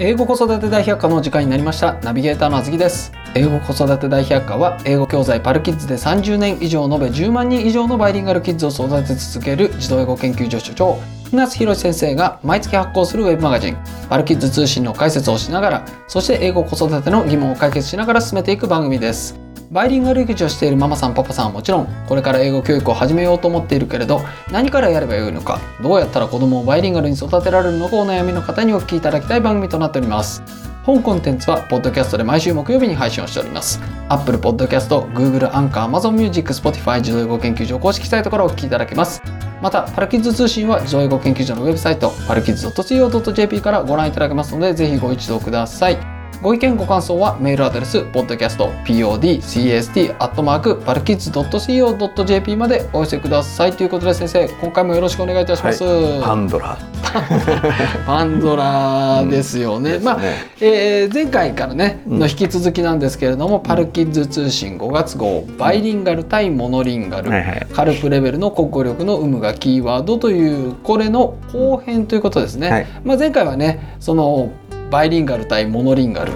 英語子育て大百科の時間になりました。ナビゲーターのあずきです。英語子育て大百科は英語教材パルキッズで30年以上延べ10万人以上のバイリンガルキッズを育て続ける児童英語研究所所長船津博先生が毎月発行するウェブマガジンパルキッズ通信の解説をしながらそして英語子育ての疑問を解決しながら進めていく番組です。バイリンガル育児をしているママさんパパさんはもちろんこれから英語教育を始めようと思っているけれど何からやればよいのかどうやったら子供をバイリンガルに育てられるのかお悩みの方にお聞きいただきたい番組となっております。本コンテンツはポッドキャストで毎週木曜日に配信をしております。Apple Podcast、Google、Anchor、Amazon Music、Spotify 自動英語研究所公式サイトからお聞きいただけます。またパルキッズ通信は自動英語研究所のウェブサイトパルキッズ .co.jp からご覧いただけますのでぜひご一読ください。ご意見ご感想はメールアドレス podcastpodcast.parkids.co.jp までお寄せください。ということで先生今回もよろしくお願いいたします、はい、パンドラ。パンドラですよね、うん、まあ、ね、えー、前回からね、の引き続きなんですけれども、うん、パルキッズ通信5月号バイリンガル対モノリンガル、はいはい、カルプレベルの国語力の有無がキーワードというこれの後編ということですね、はい、まあ、前回はねそのバイリンガル対モノリンガル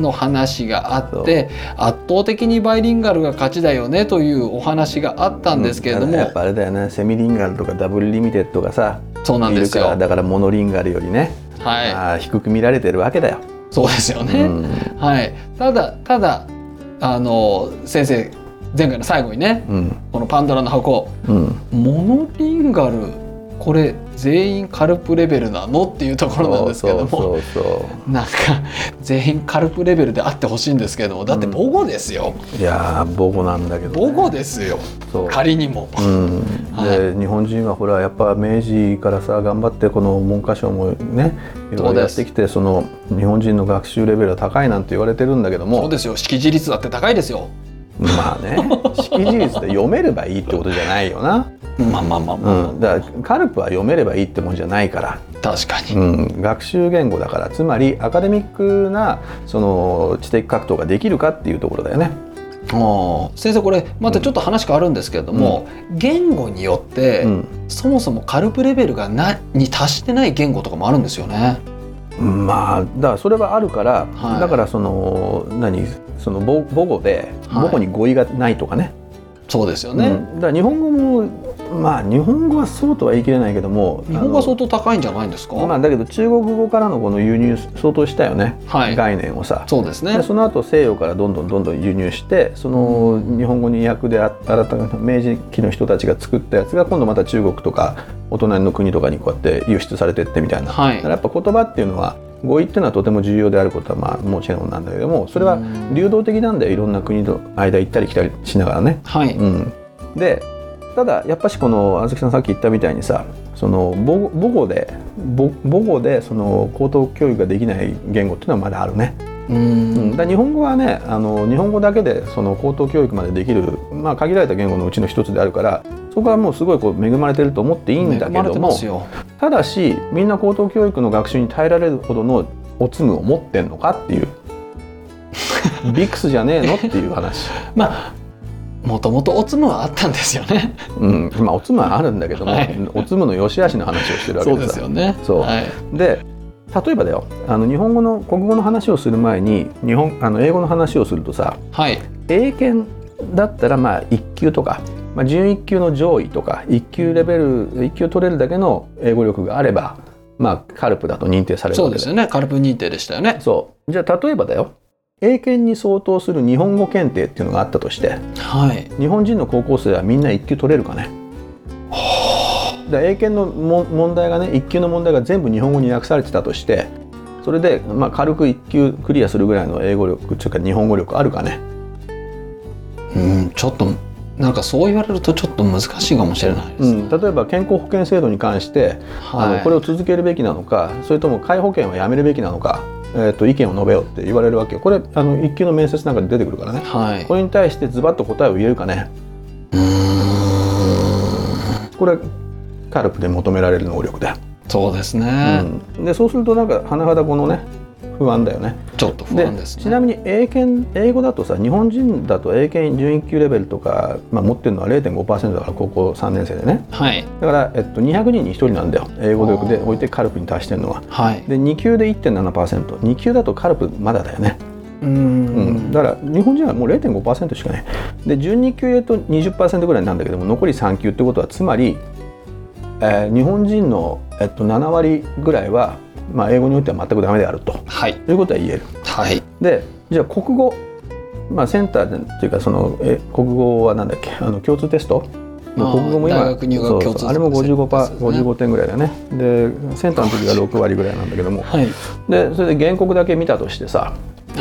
の話があって、う。ん、圧倒的にバイリンガルが勝ちだよねというお話があったんですけれども、うん、やっぱあれだよね。セミリンガルとかダブルリミテッドがさそうなんですよ。だからモノリンガルよりね、はい、低く見られてるわけだよ。そうですよね、うん、はい、ただただあの先生前回の最後にね、この「パンドラの箱」モノリンガルこれ全員 CALP レベルなの？っていうところなんですけども。なんか全員 CALP レベルであってほしいんですけども。だって母語ですよ、うん、いや母語なんだけど、ね、母語ですよ。仮にも、うん、で、日本人はほらやっぱ明治からさ頑張ってこの文科省もねいろいろやってきてその日本人の学習レベルは高いなんて言われてるんだけども。そうですよ。識字率だって高いですよ。まあね。識字率で読めればいいってことじゃないよなまあまあまあまあ、うん、だからカルプは読めればいいってもんじゃないから。確かに、うん、学習言語だからつまりアカデミックなその知的格闘ができるかっていうところだよね。先生これまたちょっと話変わるんですけれども、うん、言語によって、うん、そもそもカルプレベルがなに達してない言語とかもあるんですよね。まあだからそれはあるから、はい、だからその何？その母語で母語に語彙がないとかね、はい、そうですよね、うん、だから日本語もまあ日本語はそうとは言い切れないけども日本語は相当高いんじゃないんですか？まあだけど中国語からのこの輸入相当したよね、はい、概念をさ。そうですね。でその後西洋からどんどんどんどん輸入してその日本語に訳で新たな明治期の人たちが作ったやつが今度また中国とかお隣の国とかにこうやって輸出されてってみたいな、はい、だからやっぱ言葉っていうのは語彙っていうのはとても重要であることはまあもちろんなんだけどもそれは流動的なんだよ。いろんな国の間行ったり来たりしながらね。はい、うん、でただやっぱしこのあずきさんさっき言ったみたいにさその母語で母語でその高等教育ができない言語っていうのはまだあるね。うん、だ日本語はねあの日本語だけでその高等教育までできる、まあ、限られた言語のうちの一つであるからそこはもうすごいこう恵まれてると思っていいんだけどもただしみんな高等教育の学習に耐えられるほどのおつむを持ってんのかっていう ビクスじゃねえのっていう話。まあもともとおつむはあったんですよね。うん、まあおつむはあるんだけども、はい、おつむの良し悪しの話をしてるわけですよ。ね。そう、はい、で例えばだよ。あの日本語の国語の話をする前に日本あの英語の話をするとさ、はい、英検だったらまあ1級とか、まあ、準1級の上位とか1級レベル1級取れるだけの英語力があれば、まあ、カルプだと認定されるそうですよね。カルプ認定でしたよね。そう。じゃあ例えばだよ英検に相当する日本語検定っていうのがあったとして、はい、日本人の高校生はみんな1級取れるかね？だ英検のも問題がね1級の問題が全部日本語に訳されてたとしてそれで、まあ、軽く1級クリアするぐらいの英語力というか日本語力あるかね？うんちょっとなんかそう言われるとちょっと難しいかもしれないです、ね、うん、例えば健康保険制度に関して、はい、あのこれを続けるべきなのかそれとも皆保険はやめるべきなのかえーと、意見を述べようって言われるわけよ。これあの一級の面接なんかで出てくるからね、はい、これに対してズバッと答えを言えるかね。これカルプで求められる能力だそうですね、うん、でそうするとなんか甚だこのね不安だよね。ちょっと不安です、ね、ちなみに英検英語だとさ日本人だと英検準1級レベルとか、まあ、持ってるのは0.5%だから高校3年生でね、はい、だから、えっと、200人に1人なんだよ。英語力で置いてカルプに達してるのは。はい、で2級で 1.7%2 級だとカルプまだだよね。うん、だから日本人はもう0.5%しかない。で12級へと20%ぐらいなんだけども残り3級ってことはつまり、えー、日本人の、えっと、7割ぐらいはまあ、英語においては全くダメであると、はい、ということは言える。はい、でじゃあ国語、まあ、センターでっていうかそのえ国語はなんだっけ？あの共通テスト？国語も今あれも55%、ね、55点ぐらいだね。でセンターの時が6割ぐらいなんだけども、はい、でそれで原告だけ見たとしてさ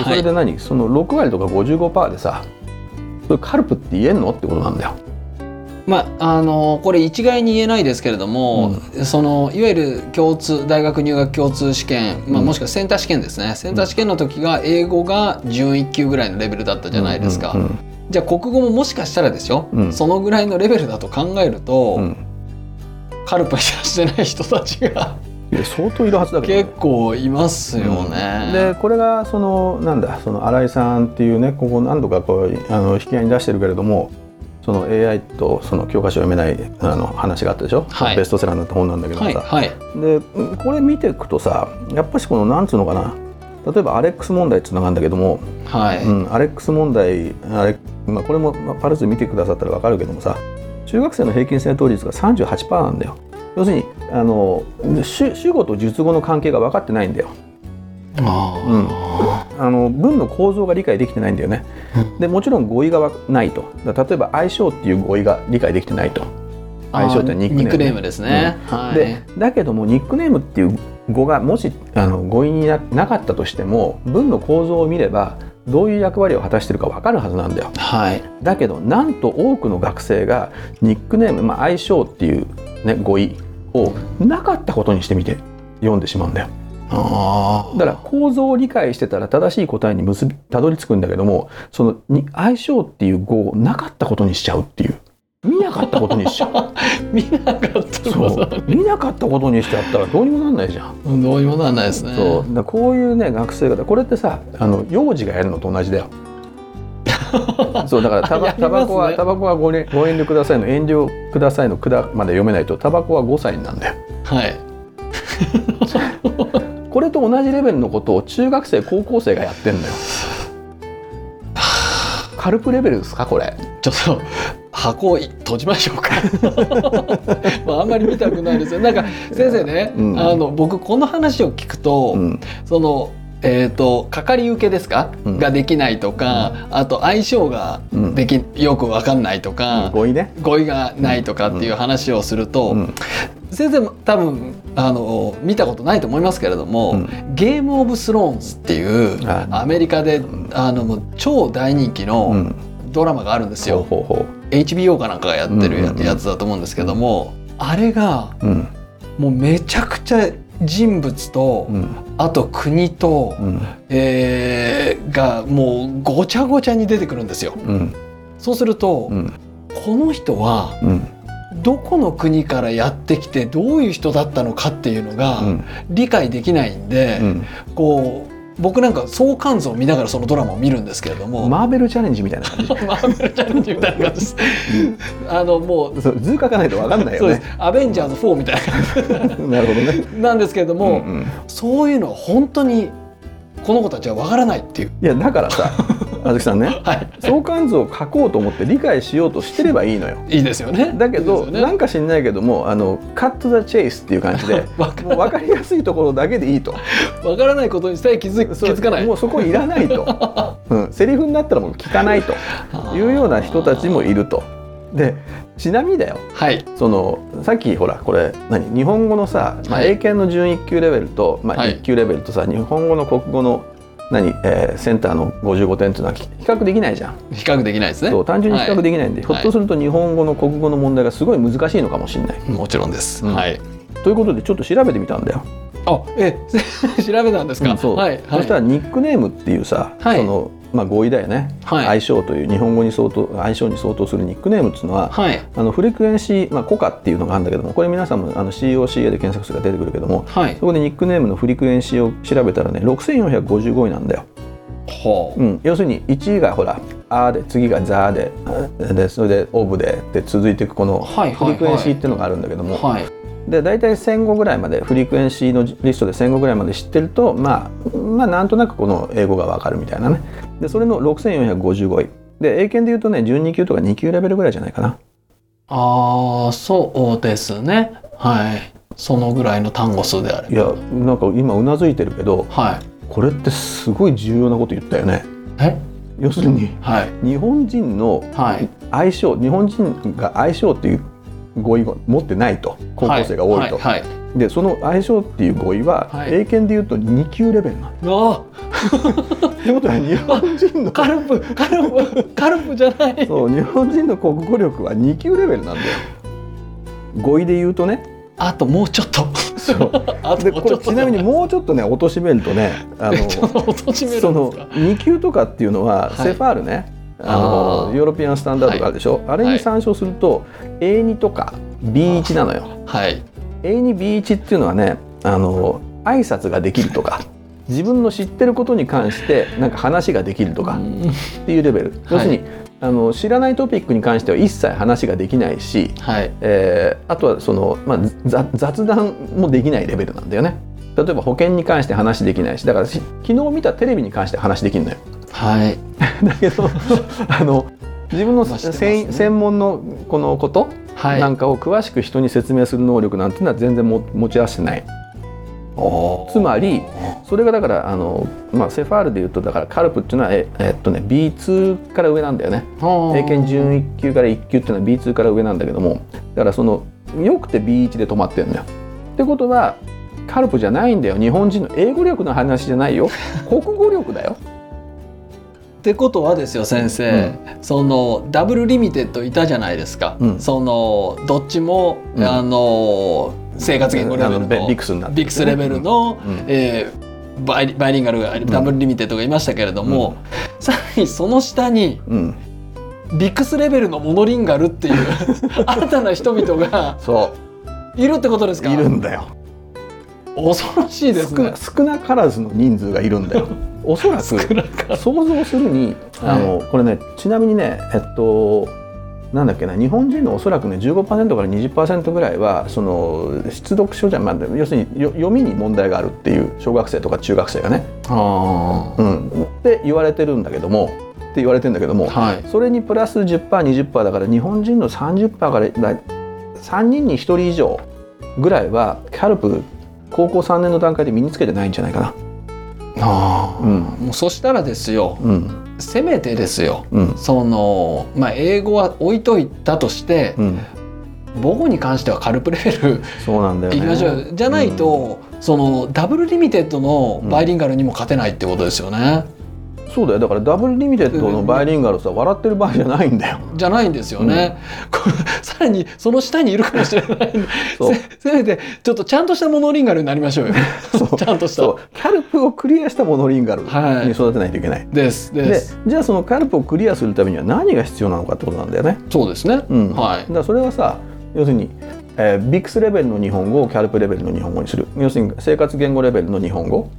それで何、はい、その6割とか55%でさそれカルプって言えんの？ってことなんだよ。まあ、あのこれ一概に言えないですけれども、うん、そのいわゆる共通大学入学共通試験、まあ、もしくはセンター試験ですね、うん、センター試験の時が英語が準1級ぐらいのレベルだったじゃないですか、うんうんうん、じゃあ国語ももしかしたらですよ、うん、そのぐらいのレベルだと考えると、カルパしてない人たちが相当いるはずだけど、ね、結構いますよね。でこれがそのなんだその新井さんっていうねここ何度かこうあの引き合いに出してるけれどもその AI とその教科書を読めないあの話があったでしょ、はい、ベストセラーになった本なんだけどさ、はいはい、でこれ見ていくとさやっぱしこのなんつうのかな？例えばアレックス問題つながるんだけども、はい。うん、アレックス問題あれ、まあ、これもパルス見てくださったら分かるけどもさ中学生の平均正答率が38%なんだよ。要するにあの主主語と述語の関係が分かってないんだよ。あうん、あの文の構造が理解できてないんだよね。でもちろん語彙がないと。例えば相性っていう語彙が理解できてないと。相性ってニックネーム、ですね、うん。はい、でだけどもニックネームっていう語がもしあの語彙になかったとしても文の構造を見ればどういう役割を果たしてるか分かるはずなんだよ。はい、だけどなんと多くの学生がニックネーム、まあ、相性っていう、ね、語彙をなかったことにしてみて読んでしまうんだよ。あだから構造を理解してたら正しい答えに結びたどり着くんだけどもそのに相性っていう語をなかったことにしちゃうっていう。見なかったことにしちゃう。見なかったそう。見なかったことにしちゃったらどうにもなんないじゃん。どうにもなんないですね。そう。だこういうね学生方これってさあの幼児がやるのと同じだよ。そうだからタバタバコはタバコはごご遠慮くださいの遠慮くださいのくだまで読めないとタバコは5歳なんだよ。はい これと同じレベルのことを中学生高校生がやってんだよ。カルプレベルですかこれ？ちょっと箱を閉じましょうか。まああんまり見たくないですよ。なんか先生ね、うん、あの僕この話を聞くと、うん、そのえーと、かかり受けですか、うん、ができないとか、うん、あと相性ができ、うん、よく分かんないとか、語彙ね。語彙がないとかっていう話をすると、先生も多分あの見たことないと思いますけれども「うん、ゲーム・オブ・スローンズ」っていうアメリカで、あの超大人気のドラマがあるんですよ。ほうほうほう。HBO かなんかがやってるやつだと思うんですけども、あれが、もうめちゃくちゃ人物と、うん、あと国と、うん、えー、がもうごちゃごちゃに出てくるんですよ。うん、そうすると、この人は、どこの国からやってきてどういう人だったのかっていうのが理解できないんで、うん、こう僕なんか相関図を見ながらそのドラマを見るんですけれども。マーベルチャレンジみたいな感じ。マーベルチャレンジみたいな感じ。ですあのもう。そう図書かないと分かんないよね。アベンジャーズ4みたいな感じ。なるほどね。なんですけれども、うんうん、そういうのは本当にこの子たちは分からないっていう。いやだからさ あずきさんね、はい、相関図を書こうと思って理解しようとしてればいいのよ。いいですよね。だけど、ね、なんか知んないけどもあのカット・ザ・チェイスっていう感じで もう分かりやすいところだけでいいと。分からないことにさえ気づ気づかない。もうそこいらないと、うん、セリフになったらもう聞かないと。いうような人たちもいると。でちなみにだよ、はい、そのさっきほらこれ何？日本語のさ、まあ、英検の準1級レベルと、まあ、1級レベルとさ、はい、日本語の国語の何、えー、センターの55点っていうのは比較できないじゃん。比較できないですね。そう単純に比較できないんで、はい、ひょっとすると日本語の国語の問題がすごい難しいのかもしれない。もちろんです、うん、はい。ということでちょっと調べてみたんだよ。あえ 調べたんですか、うん、そう、はい、そしたらニックネームっていうさ、はい、そのまあ、語彙だよね、はい。相性という日本語に相当相性に相当するニックネームっていうのは、はい。あのフリクエンシー、まあ、コカっていうのがあるんだけどもこれ皆さんもあの COCA で検索するが出てくるけどもはい。そこでニックネームのフリクエンシーを調べたらね6455位なんだよ、ほう。ん、要するに1位がほら「あ」で次が「ザ」ででそれで「オブで」で続いていくこのはいはいはい。フリクエンシーっていうのがあるんだけども、はいで大体戦後ぐらいまでフリクエンシーのリストで戦後ぐらいまで知ってるとまあまあなんとなくこの英語がわかるみたいなね。でそれの6455位。で英検で言うとね12級とか2級レベルぐらいじゃないかな。ああそうですね。はい。そのぐらいの単語数であれば。いやなんか今うなずいてるけどはい。これってすごい重要なこと言ったよね。え？要するにはい。日本人のはい。相性日本人が相性っていう語彙を持ってないと高校生が多いと、はいはいでその相性っていう語彙は、はい。英検で言うと2級レベルなんだはい、あ ってことは日本人のあ カルプカルプカルプじゃない。そう日本人の国語力は2級レベルなんだよ。語彙で言うとね。あともうちょっと。そう。あとでこれちなみにもうちょっとね落としめるとね。あ ちょっと落としめるそのんですか？2級とかっていうのは、はい。セファールねあのヨーロピアンスタンダードがあるでしょ、あれに参照すると、A2 とか B1 なのよ。はい。A2B1 っていうのはねあの挨拶ができるとか自分の知ってることに関してなんか話ができるとかうん。っていうレベル、要するにあの知らないトピックに関しては一切話ができないし、はい。えーあとはその、まあ、ざ雑談もできないレベルなんだよね。例えば保険に関して話できないしだからし昨日見たテレビに関して話できるのよ。はい だけど あの自分のね専門のこのことはいなんかを詳しく人に説明する能力なんていうのは全然も持ち合わせてない。つまりそれがだからあの、まあ、セファールでいうとだからカルプっていうのはええっとね B2 から上なんだよね。英検準1級から1級っていうのは B2 から上なんだけどもだからそのよくて B1 で止まってるんだよ。ってことはカルプじゃないんだよ日本人の英語力の話じゃないよ 国語力だよ。ってことはですよ先生、そのダブルリミテッドいたじゃないですか、うん。そのどっちも、うん。あの生活言語レベルあのの BICS になって。る BICS レベルの、うん。えーバイバイリンガルがダブルリミテッドがいましたけれども、さらにその下にうん、ビクスレベルのモノリンガルっていう 新たな人々がそいるってことですうか？いるんだよ。恐ろしいですね。少な。からずの人数がいるんだよ。おそらく想像するにあの、これねちなみにねえっとなんだっけな日本人のおそらくね15%から20%ぐらいはその出読書じゃ、まあ、要するによ読みに問題があるっていう小学生とか中学生がね、あうん、って言われてるんだけどもって言われてるんだけども、はい。それにプラス 10%20% だから日本人の30%からだ3人に1人以上ぐらいは CALP 高校3年の段階で身につけてないんじゃないかな。あー、うん。もうそしたらですよ。うん。せめてですよ。うん。そのまあ英語は置いといたとしてうん、母語に関しては CALP レベルそうなんだよね。いきましょうよ。じゃないと、そのダブルリミテッドのバイリンガルにも勝てないってことですよね。そうだよ。だからダブルリミテッドのバイリンガルさ笑ってる場合じゃないんだよ。じゃないんですよね、これさらにその下にいるかもしれない。せせめてちょっとちゃんとしたモノリンガルになりましょうよ。ちゃんとした。そう。 CALP をクリアしたモノリンガルはい。に育てないといけない。ですでですじゃあその CALP をクリアするためには何が必要なのかってことなんだよね。そうですね、うん。はい。だからそれはさ要するに、えー BICS レベルの日本語を CALP レベルの日本語にする。要するに生活言語レベルの日本語を、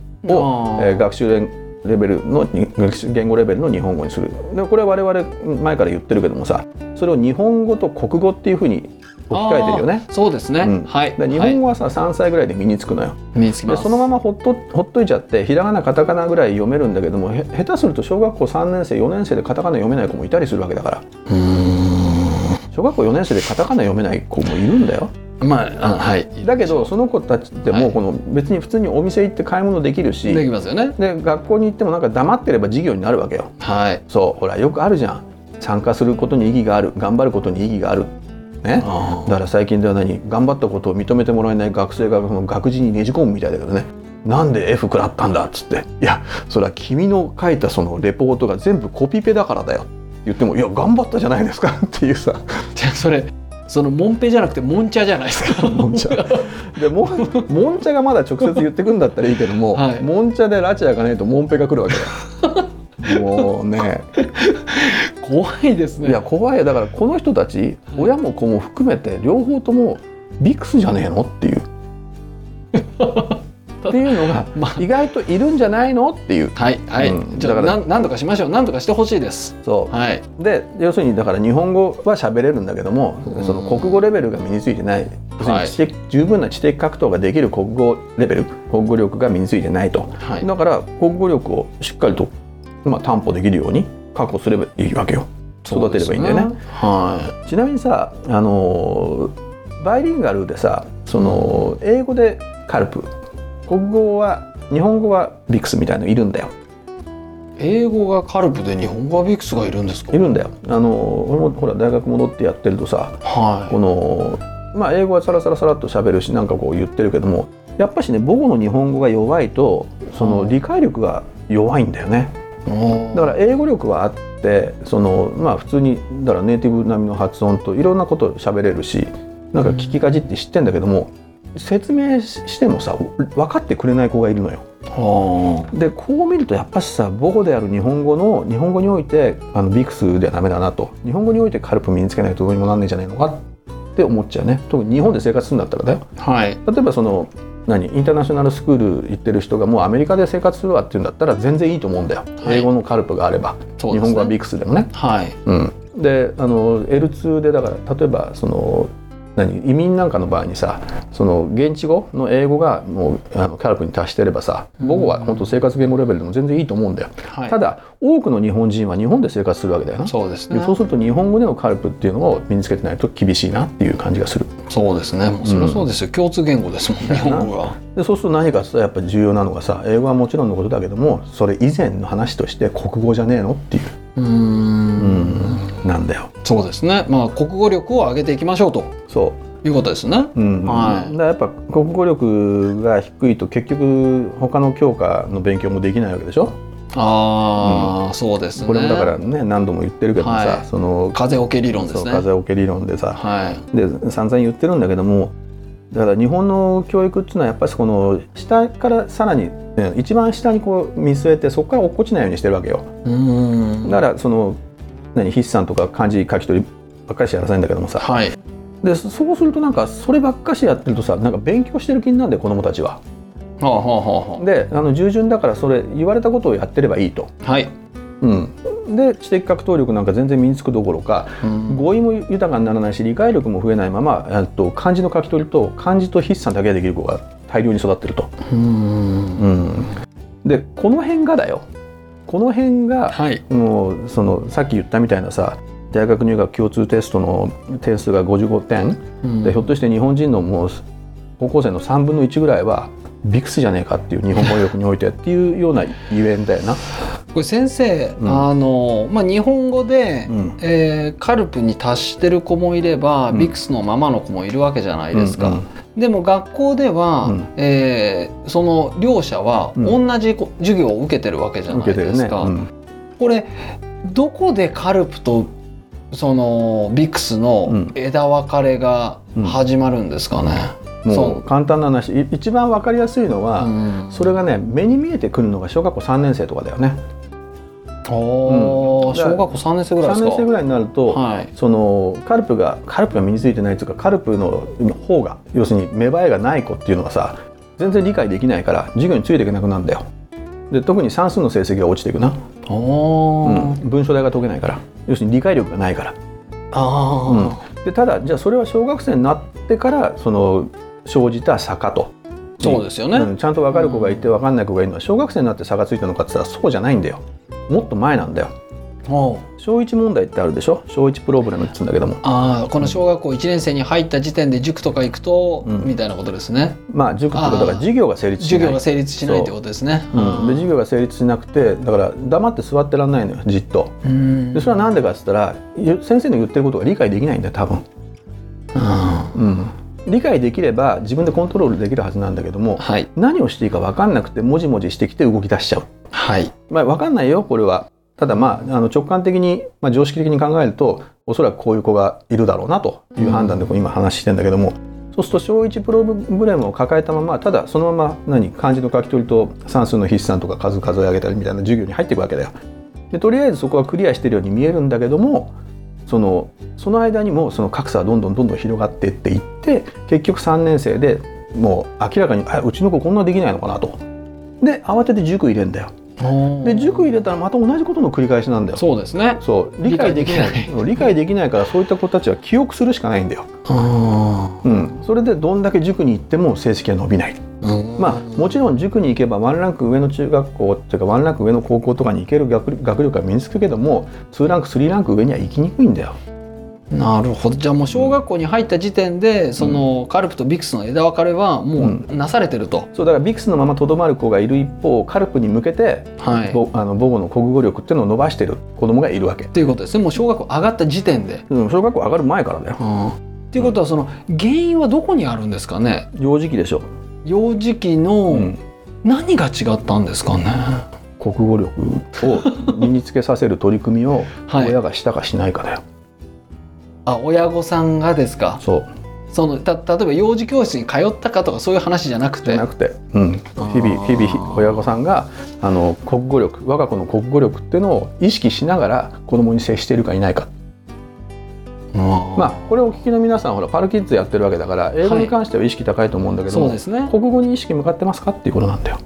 えー学習レベルのに学習言語レベルの日本語にする。でこれは我々前から言ってるけどもさそれを日本語と国語っていうふうに置き換えてるよね。そうですね、うんはい。日本語はさ、3歳ぐらいで身につくのよ。い、身につきでますそのままほっとほっといちゃってひらがなカタカナぐらい読めるんだけどもへ下手すると小学校3年生4年生でカタカナ読めない子もいたりするわけだから。うーん。小学校4年生でカタカナ読めない子もいるんだよまああはい。だけどその子たちってもうこの別に普通にお店行って買い物できるし、できますよね。で学校に行ってもなんか黙ってれば授業になるわけよ。はい。そうほらよくあるじゃん。参加することに意義がある。頑張ることに意義がある。ね。あだから最近では何？頑張ったことを認めてもらえない学生がその学時にねじ込むみたいだけどね。なんで F 食らったんだっつって。いやそれは君の書いたそのレポートが全部コピペだからだよ。って言ってもいや頑張ったじゃないですか。っていうさ。じゃあそれそのモンペじゃなくてモンチャじゃないですか。もんちゃでももんちゃがまだ直接言ってくんだったらいいけども、はい。もんちゃでラチアがねえとモンペが来るわけだ。よもうね。怖いですね。いや怖い。だからこの人たち親も子も含めて両方ともビクスじゃねえの？っていうっていうのが まあ。意外といるんじゃないのっていう。はいはい、うん。じゃあだからなんなんとかしましょう。なんとかしてほしいです。そう。はい。で要するにだから日本語は喋れるんだけども、うん。その国語レベルが身についてない。はい。十分な知的格闘ができる国語レベル国語力が身についてないと、はい。だから国語力をしっかりと、まあ、担保できるように確保すればいいわけよ。育てればいいんだよね。そうですはちなみにさあのバイリンガルでさその英語でカルプ国語は日本語はビクスみたいのいるんだよ。い英語がカルプで日本語はビクスがいるんですか？いるんだよ。あの俺もほら大学戻ってやってるとさはこのまあ英語はサラサラサラっと喋るしなんかこう言ってるけどもやっぱしね母語の日本語が弱いとその理解力が弱いんだよね。いだから英語力はあってそのまあ普通にだからネイティブ並みの発音といろんなこと喋れるしなんか聞きかじって知ってんだけども説明してもさ分かってくれない子がいるのよ。はでこう見るとやっぱしさ母語である日本語の日本語においてあのビクスではダメだなと。日本語においてカルプ身につけないとどうにもなんないんじゃないのかって思っちゃうね。特に日本で生活するんだったらだよ。あはい。例えばその何インターナショナルスクール行ってる人がもうアメリカで生活するわっていうんだったら全然いいと思うんだよ、はい。英語のカルプがあれば、ね。日本語はビクスでもね。はい。うん、であの L2 でだから例えばその何？移民なんかの場合にさその現地語の英語がもうあのカルプに達してればさ母語は本当生活言語レベルでも全然いいと思うんだよ、はい。ただ多くの日本人は日本で生活するわけだよなそうですね。でそうすると日本語でのカルプっていうのを身につけてないと厳しいなっていう感じがする。そうですね。それはそうですよ、共通言語ですもんね日本語は。でそうすると何かさやっぱ重要なのがさ英語はもちろんのことだけどもそれ以前の話として国語じゃねえのっていう。うーんなんだよ。そうですね。まあ国語力を上げていきましょうと。そう。いうことですね。うん。はい。だやっぱ国語力が低いと結局他の教科の勉強もできないわけでしょ、ああ、そうですね。これもだからね何度も言ってるけどもさ、はい。その風桶理論ですね。風桶理論でさ、はい。で散々言ってるんだけどもだから日本の教育っていうのはやっぱりこの下からさらにうん一番下にこう見据えてそこから落っこちないようにしてるわけよ。うーん。だからその何筆算とか漢字書き取りばっかりしやらさないんだけどもさ。はい。でそそうするとなんかそればっかしやってるとさなんか勉強してる気になるんだよ子供たちは。はあはあはであの従順だからそれ言われたことをやってればいいと。あはい、うん、で知的格闘力なんか全然身につくどころかうん。語彙も豊かにならないし理解力も増えないままえっと漢字の書き取りと漢字と筆算だけができる子が大量に育ってると。うーん。うん、でこの辺がだよこの辺がはい。もうそのさっき言ったみたいなさ大学入学共通テストの点数が55点、うん。でひょっとして日本人のもう高校生の3分の1ぐらいはビクスじゃねえかっていう日本語力においてっていうようなゆえんだよな。これ先生、うん。あのまあ日本語で、うん。えーカルプに達してる子もいれば、うん。ビクスのままの子もいるわけじゃないですか。うんうんでも学校では、うんえーその両者はうん同じこ授業を受けてるわけじゃない。ですか。うんこれどこでカルプとそのビクスの枝分かれが始まるんですかね。もそうう簡単な話い一番わかりやすいのは、うんそれがね目に見えてくるのが小学校3年生とかだよね。おーうん小学校3年生ぐらいで3すか？年生ぐらいになると、はい。そのカルプがカルプが身についてないというかカルプの方が要するに芽生えがない子っていうのはさ全然理解できないから授業についていけなくなるんだよ。で特に算数の成績が落ちていくな、うん文章題が解けないから要するに理解力がないから。あでただじゃあそれは小学生になってからその生じた坂と。ーそうですよね。うんちゃんと分かる子がいて分かんない子がいるのは小学生になって差がついたのかって言ったらそうじゃないんだよもっと前なんだよ。小1問題ってあるでしょ？小1プロブレムって言うんだけども。ああこの小学校1年生に入った時点で塾とか行くと、うん。みたいなことですね。まあ塾ってことだから授業が成立しない。授業が成立しないってことですね。う。ん、で授業が成立しなくてだから黙って座ってらんないのよじっと。うん。でそれは何でかっつったらゆ先生の言ってることが理解できないんだよ多分、うん、理解できれば自分でコントロールできるはずなんだけどもはい。何をしていいか分かんなくてもじもじしてきて動き出しちゃう。はい。まあ分かんないよこれは。ただまああの直感的に、まあ、常識的に考えるとおそらくこういう子がいるだろうなという判断でこう今話してんだけども、そうすると小1プロブレムを抱えたままただそのまま何漢字の書き取りと算数の筆算とか数数え上げたりみたいな授業に入っていくわけだよ。でとりあえずそこはクリアしてるように見えるんだけどもそのその間にもその格差はどんどんどんどん広がっていっていって結局3年生でもう明らかにあうちの子こんなできないのかなと。で慌てて塾入れんだよ。で塾入れたらまた同じことの繰り返しなんだよ。そうですね。そう理解できない理解できないからそういった子たちは記憶するしかないんだよ。うん、それでどんだけ塾に行っても成績が伸びない。まあもちろん塾に行けばワンランク上の中学校っていうかワンランク上の高校とかに行ける学学力が身につくけども2ランク3ランク上には行きにくいんだよ。なるほど。じゃあもう小学校に入った時点で、うん、そのカルプとビクスの枝分かれはもうなされてると、うん、そうだからビクスのままとどまる子がいる一方カルプに向けて、はい、あの母語の国語力っていうのを伸ばしてる子供がいるわけ。っていうことです。ねもう小学校上がった時点で。うん、小学校上がる前からだよ。っていうことはその原因はどこにあるんですかね？幼児期でしょ幼児期の何が違ったんですかね、国語力を身につけさせる取り組みを親がしたかしないかだよ。あ親御さんがですか？そう。そのた例えば幼児教室に通ったかとかそういう話じゃなくて？じゃなくて、うん、日々日々親御さんがあの国語力我が子の国語力っていうのを意識しながら子供に接しているかいないかまあこれをお聞きの皆さんほらパルキッズやってるわけだから英語に関しては意識高いと思うんだけども、はい、そうですね、国語に意識向かってますかっていうことなんだよ。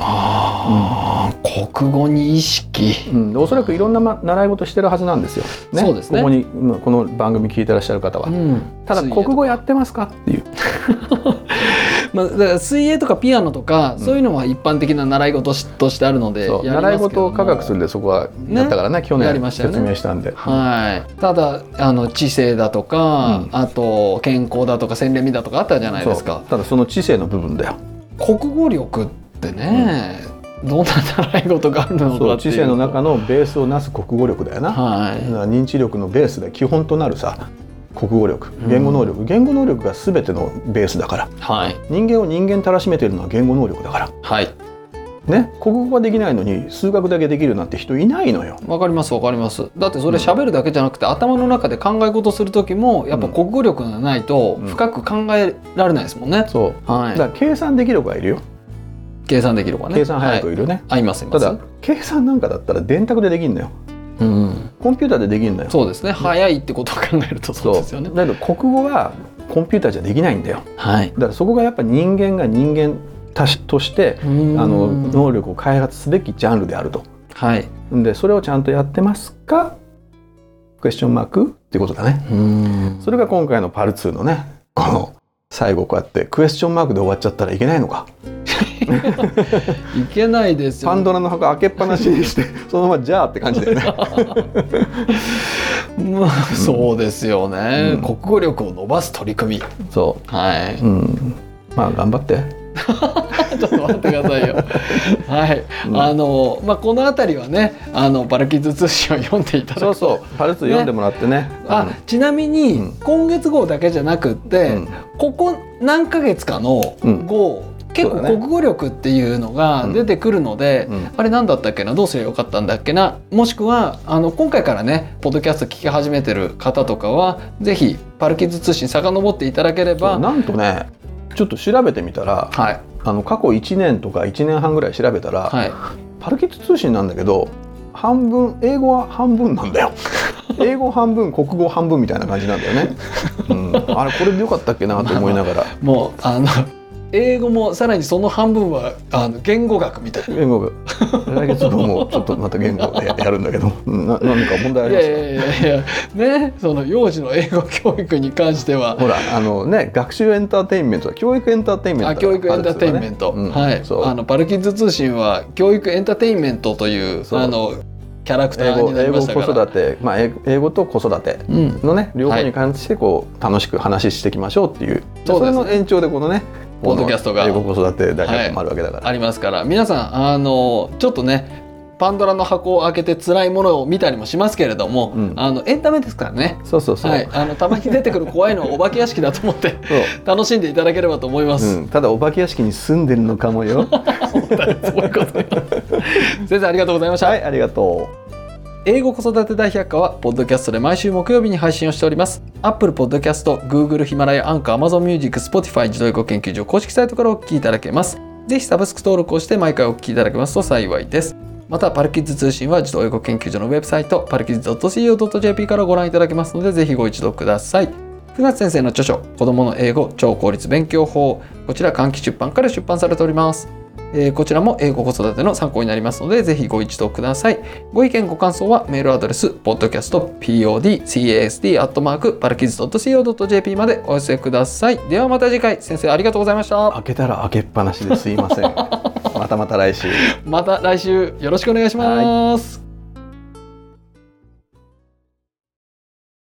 ああ、うん、国語に意識、うん、おそらくいろんな、ま、習い事してるはずなんですよ、ね、そうですね。ここにこの番組聞いてらっしゃる方は、うん、ただ国語やってますかっていう まあ、だから水泳とかピアノとか、そういうのは一般的な習い事としてあるので、習い事を科学するんでそこはやったからね、ね、去年説明したんで、ね、はい、ただあの知性だとか、あと健康だとか洗練味だとかあったじゃないですか。ただその知性の部分だよ。国語力ってね、うん、どんな習い事があるのか知性の中のベースをなす国語力だよな、はい、認知力のベースで基本となるさ国語力言語能力、うん、言語能力が全てのベースだから、はい、人間を人間たらしめているのは言語能力だから、はい。ね、国語ができないのに数学だけできるなんて人いないのよ。わかりますわかります。だってそれ喋るだけじゃなくて、うん、頭の中で考え事する時もやっぱ国語力がないと深く考えられないですもんね。うん、そう。はい。だから計算できる子がいるよ。計算できるかね。計算早くいるね、はい、いますただ計算なんかだったら電卓でできるんだようん、コンピューターでできるんだよ。そうですね。早いってことを考えるとそうですよね。だけど国語はコンピューターじゃできないんだよ、はい、だからそこがやっぱ人間が人間としてあの能力を開発すべきジャンルであると、はい、でそれをちゃんとやってますか？クエスチョンマークっていうことだね。それが今回のパル2のねこの最後こうやってクエスチョンマークで終わっちゃったらいけないのか いけないですよ、パンドラの箱開けっぱなしにして そのままじゃあって感じだよね。まあそうですよね、うん、国語力を伸ばす取り組み。そう。はい、うん、まあ頑張って。ちょっと待ってくださいよ。はい、うん、あのまあこの辺りはね、あのパルキッズ通信を読んでいただそうそう、パルツ読んでもらってね。ね。あ、ちなみに、今月号だけじゃなくって、うん、ここ何ヶ月かの号、結構国語力っていうのが出てくるので、うん。うん、あれ何だったっけな？どうすればよかったんだっけな？もしくはあの今回からねポッドキャスト聞き始めてる方とかはぜひパルキッズ通信遡っていただければなんとねちょっと調べてみたら、はい、あの過去1年とか1年半ぐらい調べたら、はい、パルキッズ通信なんだけど半分英語は半分なんだよ。英語半分国語半分みたいな感じなんだよね、うん、あれこれでよかったっけな？と思いながら。もうあの英語もさらにその半分はあの言語学みたいな。言語学。来月分もちょっとまた言語でやるんだけど。な何か問題あります？かいやいやいやねその幼児の英語教育に関しては。ほらあのね学習エンターテインメント教育エンターテインメント、あ教育エンターテインメント、ね。うん、はい。あのパルキッズ通信は教育エンターテインメントというあのキャラクターになりました英語子育て、まあ、英語と子育てのね、うん、両方に関してこう、楽しく話していきましょうっていう。それの延長でこのねポッドキャストが。英語子育て大学もあるわけだから、はい、ありますから。皆さんあのちょっとねパンドラの箱を開けて辛いものを見たりもしますけれども、うん、あのエンタメですからね。そうそうそう、はい、あのたまに出てくる怖いのはお化け屋敷だと思って楽しんでいただければと思います、うん、ただお化け屋敷に住んでるのかもよ。先生ありがとうございました。はいありがとう。英語子育て大百科は、ポッドキャストで毎週木曜日に配信をしております。Apple Podcast、Google、ヒマラヤ、アンカー、Amazon Music、Spotify 自動英語研究所公式サイトからお聞きいただけます。ぜひサブスク登録をして毎回お聞きいただけますと幸いです。またパルキッズ通信は児童英語研究所のウェブサイトパルキッズ .co.jp からご覧いただけますのでぜひご一読ください9月先生の著書子供の英語超効率勉強法こちら換気出版から出版されておりますえー、こちらも英語子育ての参考になりますので、ぜひご一読ください。ご意見、ご感想はメールアドレス、podcastpodcast.parkids.co.jp までお寄せください。ではまた次回、先生ありがとうございました。開けたら開けっぱなしですいません。またまた来週。また来週よろしくお願いします。